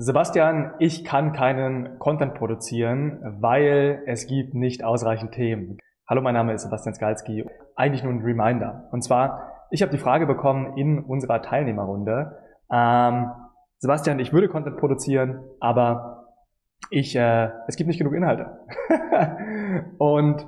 Sebastian, ich kann keinen Content produzieren, weil es gibt nicht ausreichend Themen. Hallo, mein Name ist Sebastian Skalski. Eigentlich nur ein Reminder. Und zwar, ich habe die Frage bekommen in unserer Teilnehmerrunde. Ähm, Sebastian, ich würde Content produzieren, aber ich, äh, es gibt nicht genug Inhalte. Und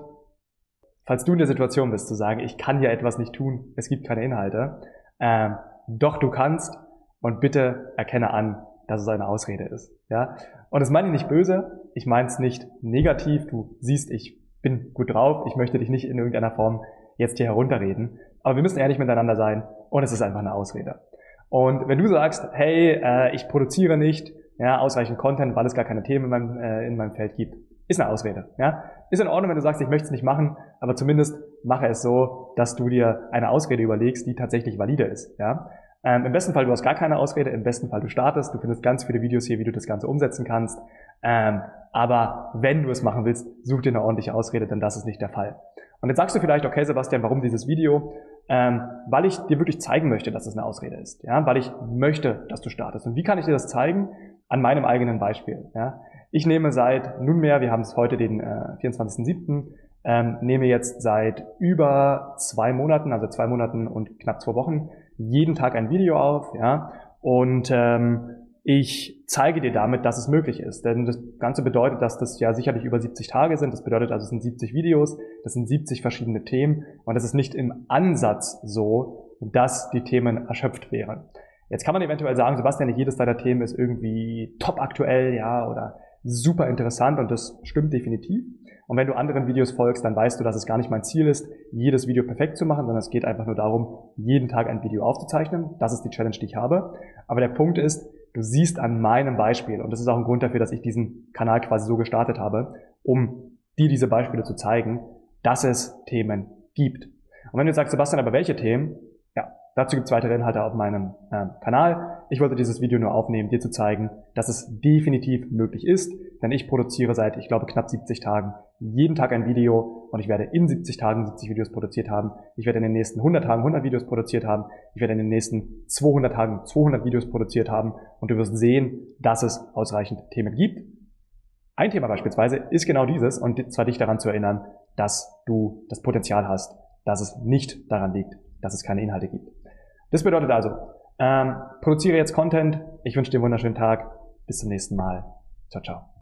falls du in der Situation bist, zu sagen, ich kann ja etwas nicht tun, es gibt keine Inhalte, äh, doch du kannst und bitte erkenne an, dass es eine Ausrede ist. Ja? Und das meine ich nicht böse, ich meine es nicht negativ. Du siehst, ich bin gut drauf, ich möchte dich nicht in irgendeiner Form jetzt hier herunterreden. Aber wir müssen ehrlich miteinander sein und es ist einfach eine Ausrede. Und wenn du sagst, hey, äh, ich produziere nicht ja, ausreichend Content, weil es gar keine Themen in meinem, äh, in meinem Feld gibt, ist eine Ausrede. Ja? Ist in Ordnung, wenn du sagst, ich möchte es nicht machen, aber zumindest mache es so, dass du dir eine Ausrede überlegst, die tatsächlich valide ist. Ja? Ähm, Im besten Fall, du hast gar keine Ausrede, im besten Fall, du startest, du findest ganz viele Videos hier, wie du das Ganze umsetzen kannst. Ähm, aber wenn du es machen willst, such dir eine ordentliche Ausrede, denn das ist nicht der Fall. Und jetzt sagst du vielleicht, okay, Sebastian, warum dieses Video? Ähm, weil ich dir wirklich zeigen möchte, dass es eine Ausrede ist. Ja? Weil ich möchte, dass du startest. Und wie kann ich dir das zeigen? An meinem eigenen Beispiel. Ja? Ich nehme seit nunmehr, wir haben es heute den äh, 24.07., ähm, nehme jetzt seit über zwei Monaten, also zwei Monaten und knapp zwei Wochen, jeden Tag ein Video auf, ja, und ähm, ich zeige dir damit, dass es möglich ist. Denn das Ganze bedeutet, dass das ja sicherlich über 70 Tage sind. Das bedeutet also, es sind 70 Videos, das sind 70 verschiedene Themen und das ist nicht im Ansatz so, dass die Themen erschöpft wären. Jetzt kann man eventuell sagen, Sebastian, nicht jedes deiner Themen ist irgendwie top aktuell, ja, oder super interessant und das stimmt definitiv. Und wenn du anderen Videos folgst, dann weißt du, dass es gar nicht mein Ziel ist, jedes Video perfekt zu machen, sondern es geht einfach nur darum, jeden Tag ein Video aufzuzeichnen. Das ist die Challenge, die ich habe. Aber der Punkt ist, du siehst an meinem Beispiel, und das ist auch ein Grund dafür, dass ich diesen Kanal quasi so gestartet habe, um dir diese Beispiele zu zeigen, dass es Themen gibt. Und wenn du sagst, Sebastian, aber welche Themen? Dazu gibt es weitere Inhalte auf meinem äh, Kanal. Ich wollte dieses Video nur aufnehmen, dir zu zeigen, dass es definitiv möglich ist, denn ich produziere seit, ich glaube, knapp 70 Tagen jeden Tag ein Video und ich werde in 70 Tagen 70 Videos produziert haben. Ich werde in den nächsten 100 Tagen 100 Videos produziert haben. Ich werde in den nächsten 200 Tagen 200 Videos produziert haben und du wirst sehen, dass es ausreichend Themen gibt. Ein Thema beispielsweise ist genau dieses und zwar dich daran zu erinnern, dass du das Potenzial hast, dass es nicht daran liegt, dass es keine Inhalte gibt. Das bedeutet also, ähm, produziere jetzt Content. Ich wünsche dir einen wunderschönen Tag. Bis zum nächsten Mal. Ciao, ciao.